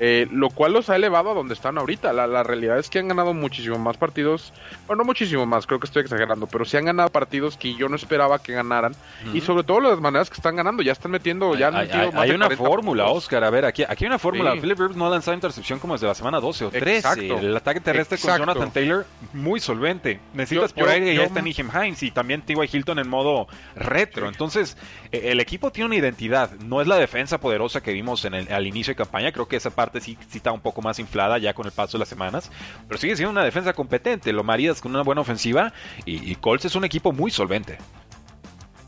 Eh, lo cual los ha elevado a donde están ahorita. La, realidad es que han ganado muchísimo más partidos, bueno, no muchísimo más, creo que estoy exagerando, pero sí han ganado partidos que yo no esperaba que ganaran. Y sobre todo las maneras que están ganando, ya están metiendo, ya hay, hay, una fórmula, Oscar, a ver, aquí, aquí hay una fórmula. Philip Rivers no ha lanzado intercepción como desde la semana 12 o 13. El ataque terrestre con Jonathan Taylor, muy solvente. Necesitas por ahí que ya está Nijem Hines y también T.Y. Hilton en modo retro. Entonces, e, el equipo tiene una identidad. No es la defensa poderosa que vimos en el, al inicio de campaña. Creo que esa parte parte sí, está un poco más inflada ya con el paso de las semanas, pero sigue siendo una defensa competente, lo marías con una buena ofensiva y, Colts es un equipo muy solvente.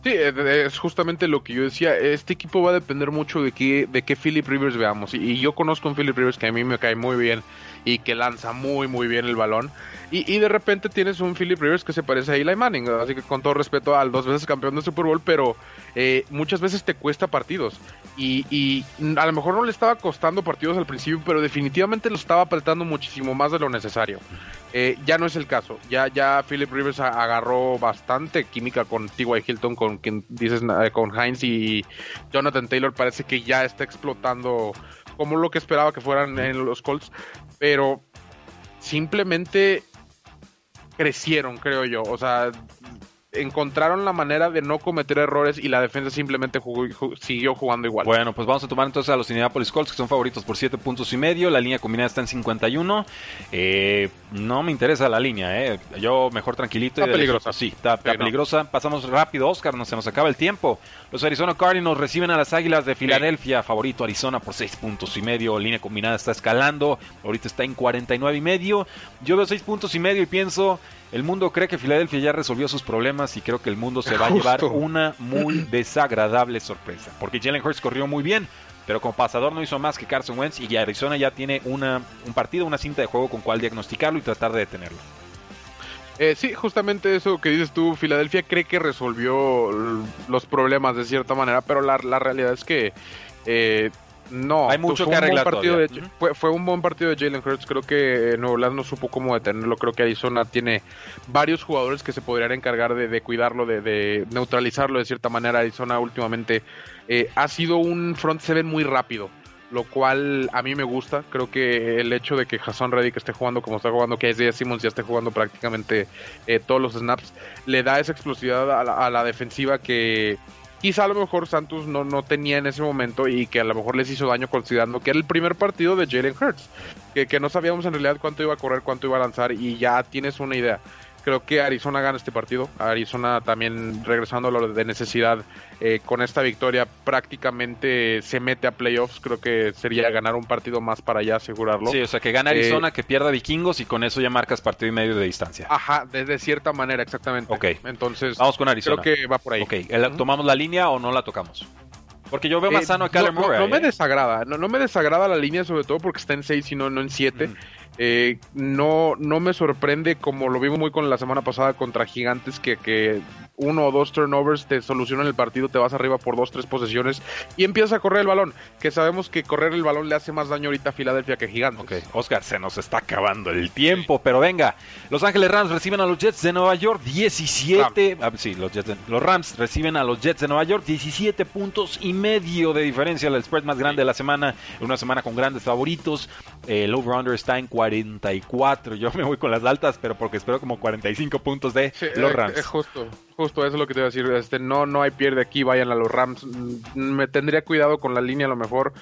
Sí, es justamente lo que yo decía. Este equipo va a depender mucho de qué, de qué Philip Rivers veamos. Y, yo conozco un Philip Rivers que a mí me cae muy bien y que lanza muy, muy bien el balón. Y, de repente tienes un Philip Rivers que se parece a Eli Manning. Así que con todo respeto al dos veces campeón de Super Bowl, pero eh, muchas veces te cuesta partidos. Y, a lo mejor no le estaba costando partidos al principio, pero definitivamente lo estaba apretando muchísimo más de lo necesario. Eh, ya no es el caso. Ya, ya Philip Rivers agarró bastante química con T.Y. Hilton, con quien dices, eh, con Heinz y Jonathan Taylor. Parece que ya está explotando como lo que esperaba que fueran en los Colts. Pero simplemente crecieron, creo yo. O sea, encontraron la manera de no cometer errores y la defensa simplemente siguió jugando igual. Bueno, pues vamos a tomar entonces a los Indianapolis Colts que son favoritos por 7 puntos y medio. La línea combinada está en 51. Eh, no me interesa la línea, eh. Yo mejor tranquilito. Está peligrosa. Sí, está, peligrosa. Pasamos rápido, Oscar, no se nos acaba el tiempo. Los Arizona Cardinals reciben a las Águilas de Filadelfia. Favorito Arizona por 6 puntos y medio. Línea combinada está escalando. Ahorita está en 49 y medio. Yo veo 6 puntos y medio y pienso el mundo cree que Filadelfia ya resolvió sus problemas y creo que el mundo se va a llevar una muy desagradable sorpresa. Porque Jalen Hurts corrió muy bien, pero como pasador no hizo más que Carson Wentz y Arizona ya tiene una, un partido, una cinta de juego con cual diagnosticarlo y tratar de detenerlo. Eh, sí, justamente eso que dices tú, Filadelfia cree que resolvió los problemas de cierta manera, pero la, la realidad es que eh, no, hay mucho que arreglar. Partido fue, un buen partido de Jalen Hurts. Creo que eh, Nuevo Orleans no supo cómo detenerlo. Creo que Arizona tiene varios jugadores que se podrían encargar de, cuidarlo, de, neutralizarlo de cierta manera. Arizona últimamente eh, ha sido un front seven muy rápido lo cual a mí me gusta. Creo que el hecho de que Jason Reddick esté jugando como está jugando, que Isaiah Simmons ya esté jugando prácticamente eh, todos los snaps, le da esa explosividad a la defensiva que, quizá a lo mejor Santos no, no tenía en ese momento y que a lo mejor les hizo daño considerando que era el primer partido de Jalen Hurts, que, que no sabíamos en realidad cuánto iba a correr, cuánto iba a lanzar y ya tienes una idea. Creo que Arizona gana este partido. Arizona también, regresando a lo de necesidad, eh, con esta victoria prácticamente se mete a playoffs. Creo que sería ganar un partido más para ya asegurarlo. Sí, o sea, que gana Arizona, eh, que pierda Vikingos y con eso ya marcas partido y medio de distancia. Ajá, de, cierta manera, exactamente. Ok. Entonces, vamos con Arizona. Creo que va por ahí. Ok, ¿tomamos la línea o no la tocamos? Porque yo veo más eh, sano a Kyler no, Murray. No, me desagrada, no, no, me desagrada la línea, sobre todo porque está en 6 y no, no en 7. Eh, no, no me sorprende como lo vimos muy con la semana pasada contra Gigantes que, que uno o dos turnovers te solucionan el partido, te vas arriba por dos, tres posesiones y empiezas a correr el balón. Que sabemos que correr el balón le hace más daño ahorita a Filadelfia que Gigantes. Ok, Oscar, se nos está acabando el tiempo, pero venga. Los Ángeles Rams reciben a los Jets de Nueva York 17. Ah, sí, los, los Rams reciben a los Jets de Nueva York 17 puntos y medio de diferencia. El spread más grande de la semana, una semana con grandes favoritos. El over-under está en 44. Yo me voy con las altas, pero porque espero como 45 puntos de los Rams. Es justo, justo eso es lo que te iba a decir. Este, no, no hay pierde aquí, vayan a los Rams. Mm, me tendría cuidado con la línea a lo mejor.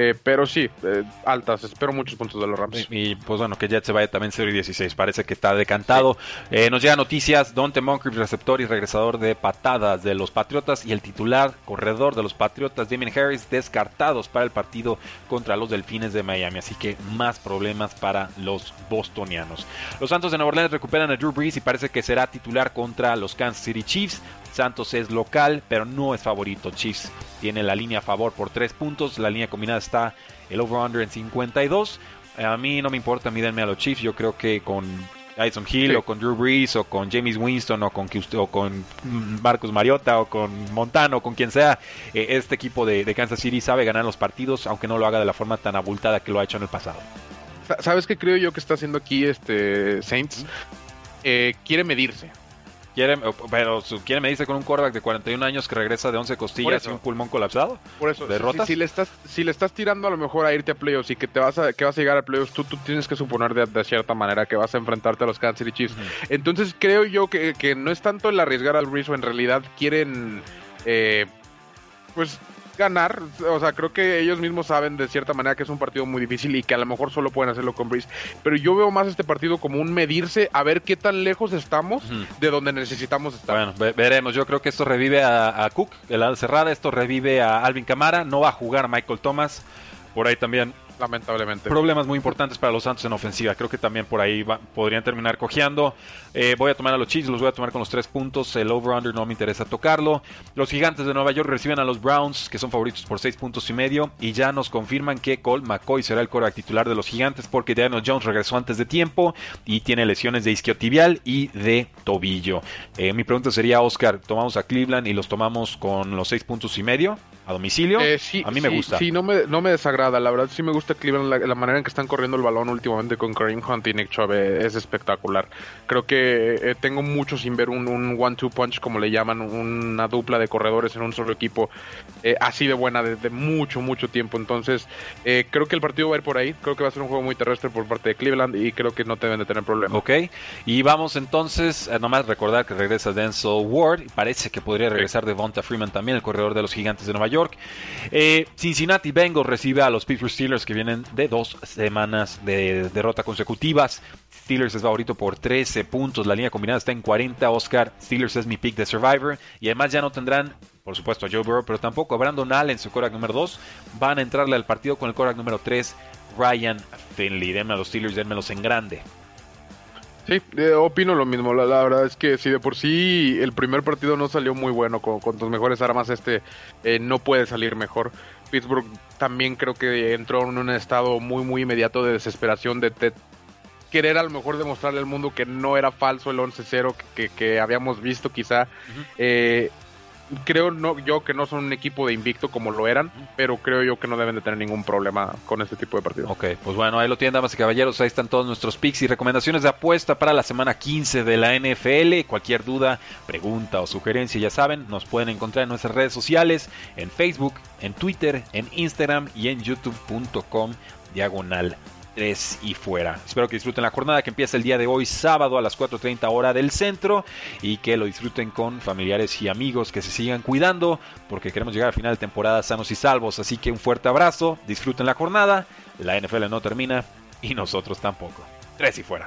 Eh, pero sí, eh, altas, espero muchos puntos de los Rams. Y, pues bueno, que Jet se vaya también 0 y 16, parece que está decantado. Eh, nos llegan noticias, Dante Moncrief, receptor y regresador de patadas de los Patriotas y el titular corredor de los Patriotas, Damien Harris, descartados para el partido contra los Delfines de Miami. Así que más problemas para los bostonianos. Los Santos de Nueva Orleans recuperan a Drew Brees y parece que será titular contra los Kansas City Chiefs. Santos es local, pero no es favorito. Chiefs tiene la línea a favor por 3 puntos. La línea combinada está el over-under en 52. A mí no me importa, mídenme a los Chiefs. Yo creo que con Tyson Hill o con Drew Brees o con James Winston o con, o con Marcus Mariota o con Montano o con quien sea, eh, este equipo de, de, Kansas City sabe ganar los partidos, aunque no lo haga de la forma tan abultada que lo ha hecho en el pasado. ¿Sabes qué creo yo que está haciendo aquí este Saints? Eh, quiere medirse. Quiere, pero quiere medirse con un quarterback de 41 años que regresa de 11 costillas y un pulmón colapsado. Por eso, ¿Derrotas? Si, le estás, si le estás tirando a lo mejor a irte a playoffs y que te vas a, que vas a llegar a playoffs, tú, tú tienes que suponer de, cierta manera que vas a enfrentarte a los Kansas City Chiefs. Entonces creo yo que, que, no es tanto el arriesgar al Rizzo, en realidad quieren eh, pues ganar. O sea, creo que ellos mismos saben de cierta manera que es un partido muy difícil y que a lo mejor solo pueden hacerlo con Breeze. Pero yo veo más este partido como un medirse a ver qué tan lejos estamos de donde necesitamos estar. Bueno, veremos. Yo creo que esto revive a, Cook, el ala cerrada. Esto revive a Alvin Camara. No va a jugar Michael Thomas. Por ahí también lamentablemente. Problemas muy importantes para los Santos en ofensiva. Creo que también por ahí podrían terminar cojeando. Eh, voy a tomar a los Chiefs, los voy a tomar con los tres puntos. El over-under no me interesa tocarlo. Los Gigantes de Nueva York reciben a los Browns, que son favoritos por seis puntos y medio. Y ya nos confirman que Cole McCoy será el coreback titular de los Gigantes porque Daniel Jones regresó antes de tiempo y tiene lesiones de isquiotibial y de tobillo. Eh, mi pregunta sería, Oscar, ¿tomamos a Cleveland y los tomamos con los seis puntos y medio a domicilio? Eh, sí, a mí me gusta. Sí, no me, no me desagrada. La verdad sí me gusta Cleveland. La, manera en que están corriendo el balón últimamente con Kareem Hunt y Nick Chubb es espectacular. Creo que eh, tengo mucho sin ver un, one-two punch, como le llaman, una dupla de corredores en un solo equipo eh, así de buena desde mucho, mucho tiempo. Entonces, eh, creo que el partido va a ir por ahí. Creo que va a ser un juego muy terrestre por parte de Cleveland y creo que no deben de tener problemas. Ok, y vamos entonces, nomás recordar que regresa Denzel Ward y parece que podría regresar de Devonta Freeman también, el corredor de los Gigantes de Nueva York. Cincinnati Bengals recibe a los Pittsburgh Steelers que vienen de dos semanas de derrota consecutivas. Steelers es favorito por 13 puntos. La línea combinada está en 40. Oscar, Steelers es mi pick de Survivor. Y además ya no tendrán, por supuesto, a Joe Burrow, pero tampoco a Brandon Allen, su coreback número 2. Van a entrarle al partido con el coreback número 3, Ryan Finley. Denme a los Steelers, denmelos en grande. Sí, eh, opino lo mismo. La, verdad es que si de por sí el primer partido no salió muy bueno con, tus mejores armas, este eh, no puede salir mejor. Pittsburgh también creo que entró en un estado muy, muy inmediato de desesperación, de, querer a lo mejor demostrarle al mundo que no era falso el 11-0 que, habíamos visto quizá creo no, yo que no son un equipo de invicto como lo eran, pero creo yo que no deben de tener ningún problema con este tipo de partidos. Ok, pues bueno, ahí lo tienen, damas y caballeros. Ahí están todos nuestros picks y recomendaciones de apuesta para la semana 15 de la NFL. Cualquier duda, pregunta o sugerencia, ya saben, nos pueden encontrar en nuestras redes sociales, en Facebook, en Twitter, en Instagram y en youtube.com diagonal y fuera. Espero que disfruten la jornada que empieza el día de hoy, sábado a las 4.30 hora del centro, y que lo disfruten con familiares y amigos, que se sigan cuidando, porque queremos llegar al final de temporada sanos y salvos. Así que un fuerte abrazo, disfruten la jornada, la NFL no termina y nosotros tampoco. Tres y fuera.